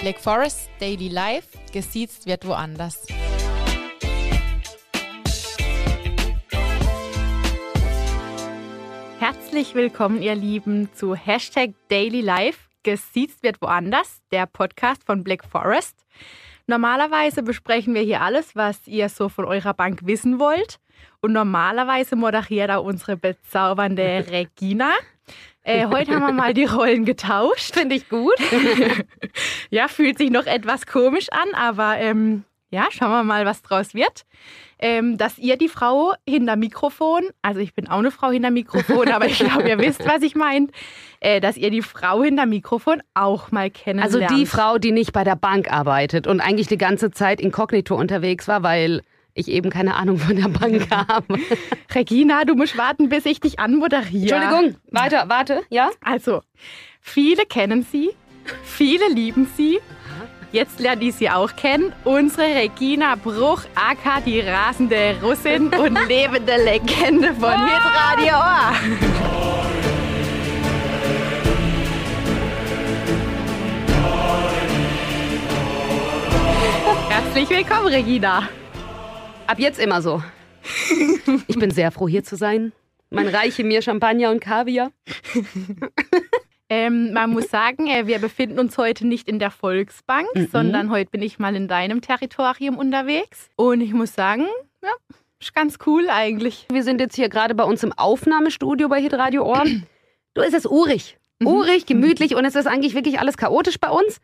Black Forest Daily Life, gesiezt wird woanders. Herzlich willkommen, ihr Lieben, zu Hashtag Daily Life, gesiezt wird woanders, der Podcast von Black Forest. Normalerweise besprechen wir hier alles, was ihr so von eurer Bank wissen wollt. Und normalerweise moderiert auch unsere bezaubernde Regina. Äh, heute haben wir mal die Rollen getauscht. Finde ich gut. ja, fühlt sich noch etwas komisch an, aber ähm, ja, schauen wir mal, was draus wird. Ähm, dass ihr die Frau hinter Mikrofon, also ich bin auch eine Frau hinter Mikrofon, aber ich glaube, ihr wisst, was ich meine, äh, dass ihr die Frau hinter Mikrofon auch mal kennenlernt. Also die Frau, die nicht bei der Bank arbeitet und eigentlich die ganze Zeit inkognito unterwegs war, weil ich eben keine Ahnung von der Bank habe. Regina, du musst warten, bis ich dich anmoderiere. Entschuldigung, weiter, warte, ja? Also, viele kennen sie, viele lieben sie. Jetzt lernt ihr sie auch kennen. Unsere Regina Bruch, aka die rasende Russin und lebende Legende von Hitradio Ohr. Herzlich willkommen, Regina. Ab jetzt immer so. Ich bin sehr froh, hier zu sein. Man reiche mir Champagner und Kaviar. Ähm, man muss sagen, äh, wir befinden uns heute nicht in der Volksbank, Mhm. sondern heute bin ich mal in deinem Territorium unterwegs. Und ich muss sagen, ja, ist ganz cool eigentlich. Wir sind jetzt hier gerade bei uns im Aufnahmestudio bei Hitradio Ohr. Du, es ist urig. Urig, gemütlich und es ist eigentlich wirklich alles chaotisch bei uns.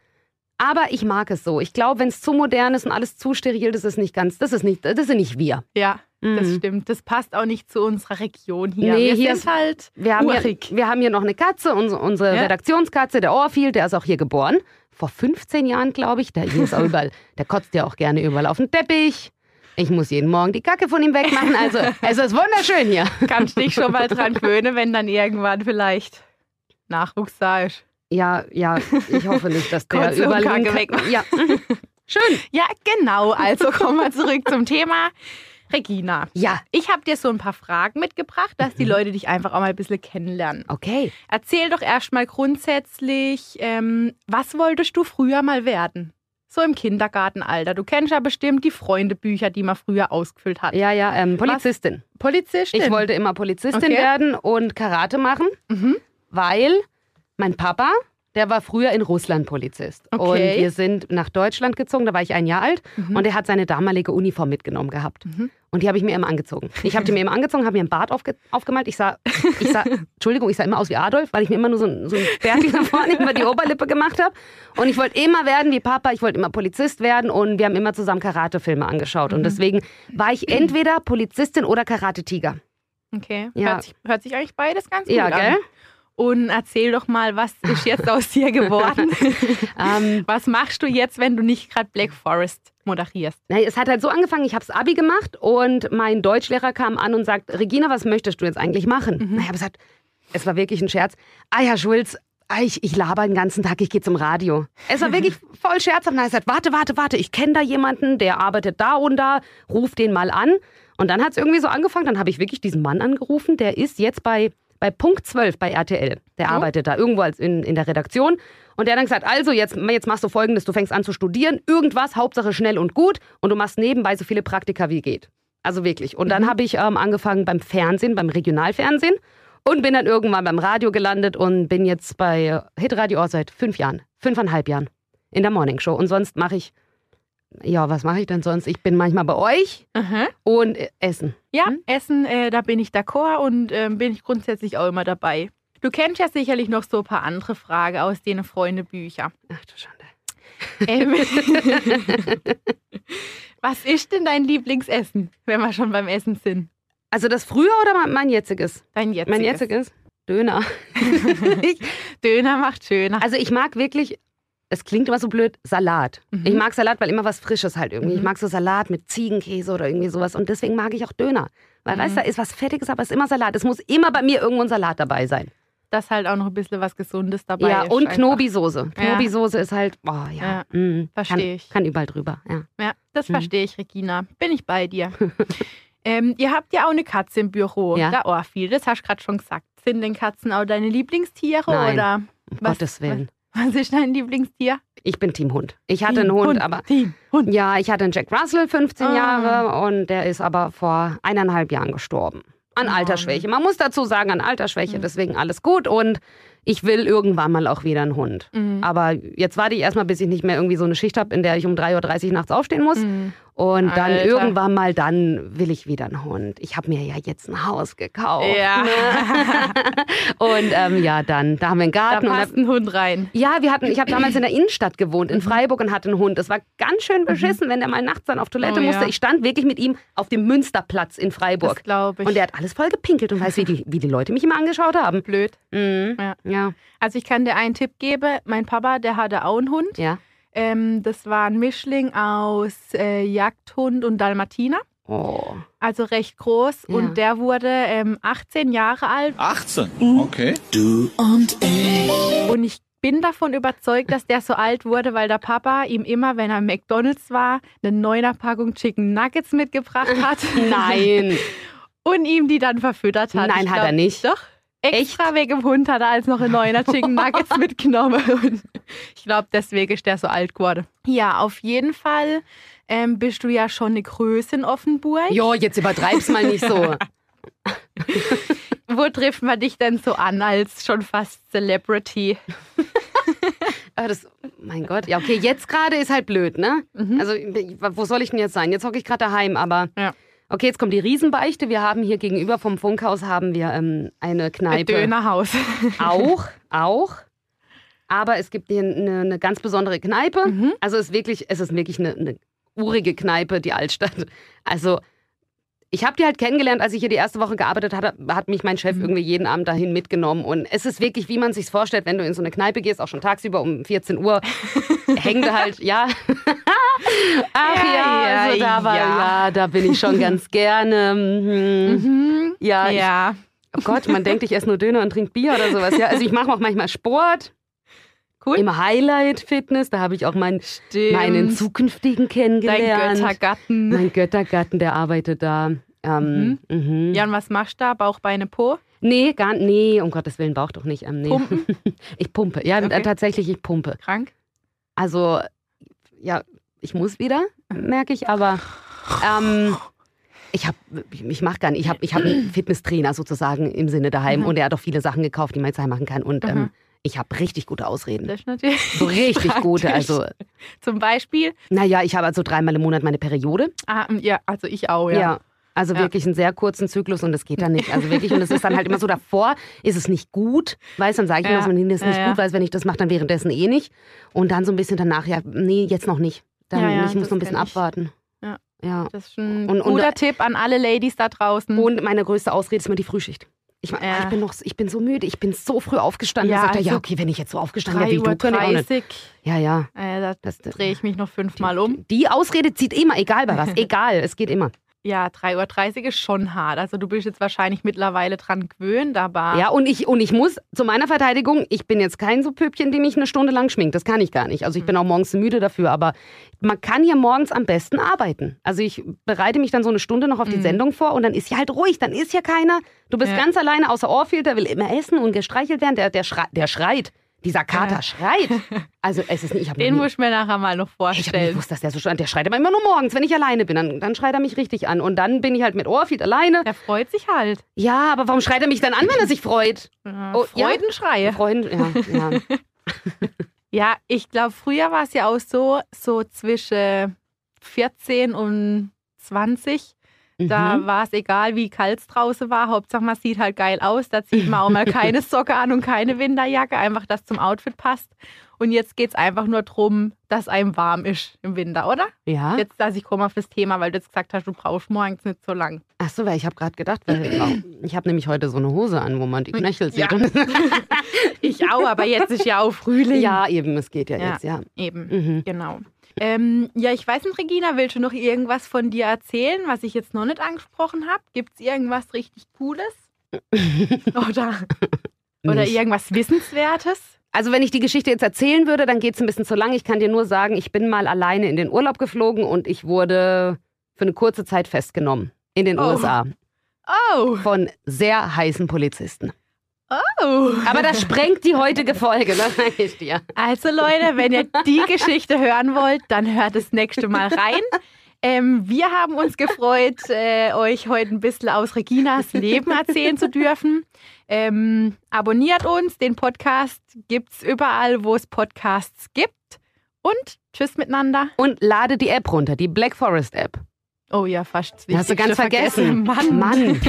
Aber ich mag es so. Ich glaube, wenn es zu modern ist und alles zu steril, das ist nicht ganz, das ist nicht, das sind nicht wir. Ja, das Mhm. stimmt. Das passt auch nicht zu unserer Region hier. Nee, wir hier sind ist- halt Wir haben, hier, wir haben hier noch eine Katze, unsere, unsere Ja. Redaktionskatze, der Orfield, der ist auch hier geboren. Vor 15 Jahren, glaube ich. Der, hier ist auch überall, der kotzt ja auch gerne überall auf den Teppich. Ich muss jeden Morgen die Kacke von ihm wegmachen. Also, es ist wunderschön hier. Kannst dich schon mal dran gewöhnen, wenn dann irgendwann vielleicht Nachwuchs da ist. Ja, ja, ich hoffe nicht, dass der hin- wegmachen. Ja, schön. Ja, genau. Also kommen wir zurück zum Thema. Regina, Ja, ich habe dir so ein paar Fragen mitgebracht, dass die Mhm. Leute dich einfach auch mal ein bisschen kennenlernen. okay. Erzähl doch erstmal grundsätzlich, ähm, was wolltest du früher mal werden? So im Kindergartenalter. Du kennst ja bestimmt die Freundebücher, die man früher ausgefüllt hat. Ja, ja, ähm, Polizistin. Polizistin. Ich wollte immer Polizistin Okay. werden und Karate machen, Mhm. weil mein Papa, der war früher in Russland Polizist. Okay. Und wir sind nach Deutschland gezogen, da war ich ein Jahr alt. Mhm. Und er hat seine damalige Uniform mitgenommen gehabt. Mhm. Und die habe ich mir immer angezogen. Ich habe die mir immer angezogen, habe mir einen Bart aufge aufgemalt. Ich sah, ich sah, Entschuldigung, ich sah immer aus wie Adolf, weil ich mir immer nur so ein, so ein Bärtchen da vorne über die Oberlippe gemacht habe. Und ich wollte immer werden wie Papa, ich wollte immer Polizist werden und wir haben immer zusammen Karate-Filme angeschaut. Mhm. Und deswegen war ich entweder Polizistin oder Karate-Tiger. Okay. Ja. Hört, sich, hört sich eigentlich beides ganz gut Ja, an. gell? Und erzähl doch mal, was ist jetzt aus dir geworden? Ähm, was machst du jetzt, wenn du nicht gerade Black Forest moderierst? Na, es hat halt so angefangen, ich habe das Abi gemacht und mein Deutschlehrer kam an und sagt, Regina, was möchtest du jetzt eigentlich machen? Na, ich habe gesagt, es war wirklich ein Scherz. Ah, Herr Schulz, ah, ich, ich laber den ganzen Tag, ich gehe zum Radio. Es war wirklich voll scherzhaft. Und er hat gesagt, warte, warte, warte, ich kenne da jemanden, der arbeitet da und da, ruf den mal an. Und dann hat es irgendwie so angefangen, dann habe ich wirklich diesen Mann angerufen, der ist jetzt bei, bei Punkt 12 bei RTL. Der Oh. arbeitet da irgendwo als in, in der Redaktion. Und der hat dann gesagt, also jetzt, jetzt machst du folgendes, du fängst an zu studieren, irgendwas, Hauptsache schnell und gut und du machst nebenbei so viele Praktika wie geht. Also wirklich. Und dann habe ich ähm, angefangen beim Fernsehen, beim Regionalfernsehen und bin dann irgendwann beim Radio gelandet und bin jetzt bei Hitradio seit fünf Jahren, fünfeinhalb Jahren in der Morning Show. Und sonst mache ich, ja, was mache ich denn sonst? Ich bin manchmal bei euch Aha. und äh, essen. Ja, Essen, äh, da bin ich d'accord und ähm, bin ich grundsätzlich auch immer dabei. Du kennst ja sicherlich noch so ein paar andere Fragen aus den Freundebücher. Ach du Schande. Ähm, was ist denn dein Lieblingsessen, wenn wir schon beim Essen sind? Also das früher oder mein- jetziges? Dein jetziges. Mein jetziges? Döner. Döner macht schöner. also ich mag wirklich, es klingt immer so blöd, Salat. Mhm. Ich mag Salat, weil immer was Frisches halt irgendwie. Ich Mhm. mag so Salat mit Ziegenkäse oder irgendwie sowas. Und deswegen mag ich auch Döner. Weil, Mhm. weißt du, da ist was Fettiges, aber es ist immer Salat. Es muss immer bei mir irgendwo ein Salat dabei sein. Dass halt auch noch ein bisschen was Gesundes dabei ja, ist. und. Knobi-Soße. Ja. Knobi-Soße ist halt, oh ja. mm, versteh kann, ich. Kann überall drüber, ja. Ja, das Mhm. verstehe ich, Regina. Bin ich bei dir. ähm, ihr habt ja auch eine Katze im Büro, Ja. der Orphiel. Das hast du gerade schon gesagt. Sind denn Katzen auch deine Lieblingstiere Nein. oder Um Was- Gottes Willen. Was ist dein Lieblingstier? Ich bin Team Hund. Ich hatte einen Hund, aber Team, Hund. ja, ich hatte einen Jack Russell, 15 Ah. Jahre, und der ist aber vor eineinhalb Jahren gestorben. An Oh. Altersschwäche. Man muss dazu sagen, an Altersschwäche, deswegen alles gut. Und ich will irgendwann mal auch wieder einen Hund. Mhm. Aber jetzt warte ich erstmal, bis ich nicht mehr irgendwie so eine Schicht habe, in der ich um 3.30 Uhr nachts aufstehen muss. Mhm. Und dann Alter. irgendwann mal, dann will ich wieder einen Hund. Ich habe mir ja jetzt ein Haus gekauft. Ja. Ne? Und ähm, ja, dann, da haben wir einen Da Garten. und passt ein Hund rein. ja, wir hatten, ich habe damals in der Innenstadt gewohnt, Mhm. in Freiburg und hatte einen Hund. Das war ganz schön beschissen, wenn der mal nachts dann auf Toilette Oh, musste. ja. Ich stand wirklich mit ihm auf dem Münsterplatz in Das Freiburg. glaube ich. Und der hat alles voll gepinkelt und weiß, wie die, wie die Leute mich immer angeschaut haben. blöd. Mhm. Ja. Ja. Also ich kann dir einen Tipp geben. Mein Papa, der hatte auch einen Hund. ja. Ähm, das war ein Mischling aus äh, Jagdhund und Dalmatiner. Oh. Also recht groß. Ja. Und der wurde ähm, 18 Jahre alt. 18. Mhm. Okay. Und ich bin davon überzeugt, dass der so alt wurde, weil der Papa ihm immer, wenn er im McDonalds war, eine neuner Packung Chicken Nuggets mitgebracht hat. Nein. Und ihm die dann verfüttert hat. Nein, Ich hat er nicht. Doch. Extra wegen dem Hund hat er als noch ein neuner Chicken Nuggets mitgenommen. Und ich glaube, deswegen ist der so alt geworden. Ja, auf jeden Fall ähm, bist du ja schon eine Größe in Offenburg. Jo, jetzt übertreib's mal nicht so. Wo trifft man dich denn so an als schon fast Celebrity? Ah, das, mein Gott. Ja, okay, jetzt gerade ist halt blöd, ne? Also, wo soll ich denn jetzt sein? Jetzt hocke ich gerade daheim, aber. Ja. Okay, jetzt kommt die Riesenbeichte. Wir haben hier gegenüber vom Funkhaus haben wir ähm, eine Ein Kneipe. Dönerhaus. Auch, auch. Aber es gibt hier eine, eine ganz besondere Kneipe. Mhm. Also es ist wirklich, es ist wirklich eine, eine urige Kneipe, die Altstadt. Also ich habe die halt kennengelernt, als ich hier die erste Woche gearbeitet hatte, hat mich mein Mhm. Chef irgendwie jeden Abend dahin mitgenommen. Und es ist wirklich, wie man sich vorstellt, wenn du in so eine Kneipe gehst, auch schon tagsüber um 14 Uhr, hängt halt, ja. Ach ja, Ja, also da war, ja. ja, da bin ich schon ganz gerne. Mhm. Mhm. Ja, ich Ja. Oh Gott, man denkt, ich esse nur Döner und trinke Bier oder sowas. Ja, also ich mache auch manchmal Sport. Cool. Im Highlight Fitness, da habe ich auch meinen, Stimmt. meinen zukünftigen Dein kennengelernt. Göttergatten. mein Göttergatten, der arbeitet da. Ähm, mhm. Ja, und was machst du da? Bauch, Beine, Po? Nee, gar nee, um Gottes Willen, Bauch doch nicht. Ähm, nee. Pumpen? Ich pumpe. Ja, Okay. tatsächlich, ich pumpe. Krank? Also, ja, ich muss wieder, merke ich, aber ähm, ich habe, ich, ich mache gar nicht, ich habe ich hab einen Fitnesstrainer sozusagen im Sinne daheim Mhm. und er hat auch viele Sachen gekauft, die man jetzt heim machen kann und Mhm. ähm, ich habe richtig gute Ausreden. Das ist natürlich. So richtig gute, also, Zum Beispiel. naja, ich habe also dreimal im Monat meine Periode. Ah, ja, also ich auch, Ja. ja. Also Ja. wirklich einen sehr kurzen Zyklus und das geht dann nicht. Also wirklich, und es ist dann halt immer so davor, ist es nicht gut, weißt dann sage ich Ja. mir, dass man das ist nicht Ja, gut, weil wenn ich das mache, dann währenddessen eh nicht. Und dann so ein bisschen danach, ja, nee, jetzt noch nicht. Dann, ich muss noch ein bisschen abwarten. Ja. Ja. Das ist ein Und- und- guter Tipp an alle Ladies da draußen. Und meine größte Ausrede ist immer die Frühschicht. Ich, mein, Ja. ich, bin noch, ich bin so müde, ich bin so früh aufgestanden. Ja, Ja, sagt er, ja, also okay, wenn ich jetzt so aufgestanden 3.30 wäre wie du, könnte ich auch nicht. Ja, ja. Äh, da Das, drehe ich mich noch fünfmal um. Die Ausrede zieht immer, egal bei was. Egal, es geht immer. Ja, 3.30 Uhr ist schon hart. Also du bist jetzt wahrscheinlich mittlerweile dran gewöhnt, aber Ja, und ich, und ich muss zu meiner Verteidigung, ich bin jetzt kein so Püppchen, die mich eine Stunde lang schminkt. Das kann ich gar nicht. Also ich bin auch morgens müde dafür, aber man kann hier morgens am besten arbeiten. Also ich bereite mich dann so eine Stunde noch auf die Mhm. Sendung vor und dann ist hier halt ruhig, dann ist hier keiner. Du bist Ja. ganz alleine außer Orfield, der will immer essen und gestreichelt werden. Der, der, schrei der schreit. Dieser Kater Ja. schreit. Also es ist nicht, ich den muss ich mir nachher mal noch ich vorstellen. gewusst, dass der so schreit. Der schreit aber immer nur morgens, wenn ich alleine bin. Dann, dann schreit er mich richtig an. Und dann bin ich halt mit Orfield alleine. Der freut sich halt. Ja, aber warum schreit er mich dann an, wenn er sich freut? Ja, Oh, ja? Freudenschreie. Freund, ja, ja. Ja, ich glaube, früher war es ja auch so, so zwischen 14 und 20. Da Mhm. war es egal, wie kalt es draußen war. Hauptsache, man sieht halt geil aus. Da zieht man auch mal keine Socke an und keine Winterjacke. Einfach, dass zum Outfit passt. Und jetzt geht es einfach nur darum, dass einem warm ist im Winter, oder? Ja. Jetzt, dass ich komme auf das Thema, weil du jetzt gesagt hast, du brauchst morgens nicht so lang. Ach so, weil ich habe gerade gedacht, weil ich habe nämlich heute so eine Hose an, wo man die Knöchel sieht. Ja. Ich auch, aber jetzt ist ja auch Frühling. ja, eben, es geht ja, Ja. jetzt, ja. Eben. Mhm. Genau. Ähm, ja, ich weiß nicht, Regina, willst du noch irgendwas von dir erzählen, was ich jetzt noch nicht angesprochen habe? Gibt es irgendwas richtig Cooles? Oder, oder irgendwas Wissenswertes? Also wenn ich die Geschichte jetzt erzählen würde, dann geht es ein bisschen zu lang. Ich kann dir nur sagen, ich bin mal alleine in den Urlaub geflogen und ich wurde für eine kurze Zeit festgenommen in den Oh. USA Oh, von sehr heißen Polizisten. Oh. Aber das sprengt die heutige Folge, das sage ich dir. Also Leute, wenn ihr die Geschichte hören wollt, dann hört das nächste Mal rein. Ähm, wir haben uns gefreut, äh, euch heute ein bisschen aus Reginas Leben erzählen zu dürfen. Ähm, abonniert uns, den Podcast gibt es überall, wo es Podcasts gibt. Und tschüss miteinander. Und lade die App runter, die Black Forest App. Oh ja, fast. Hast du ganz vergessen. Mann. Mann.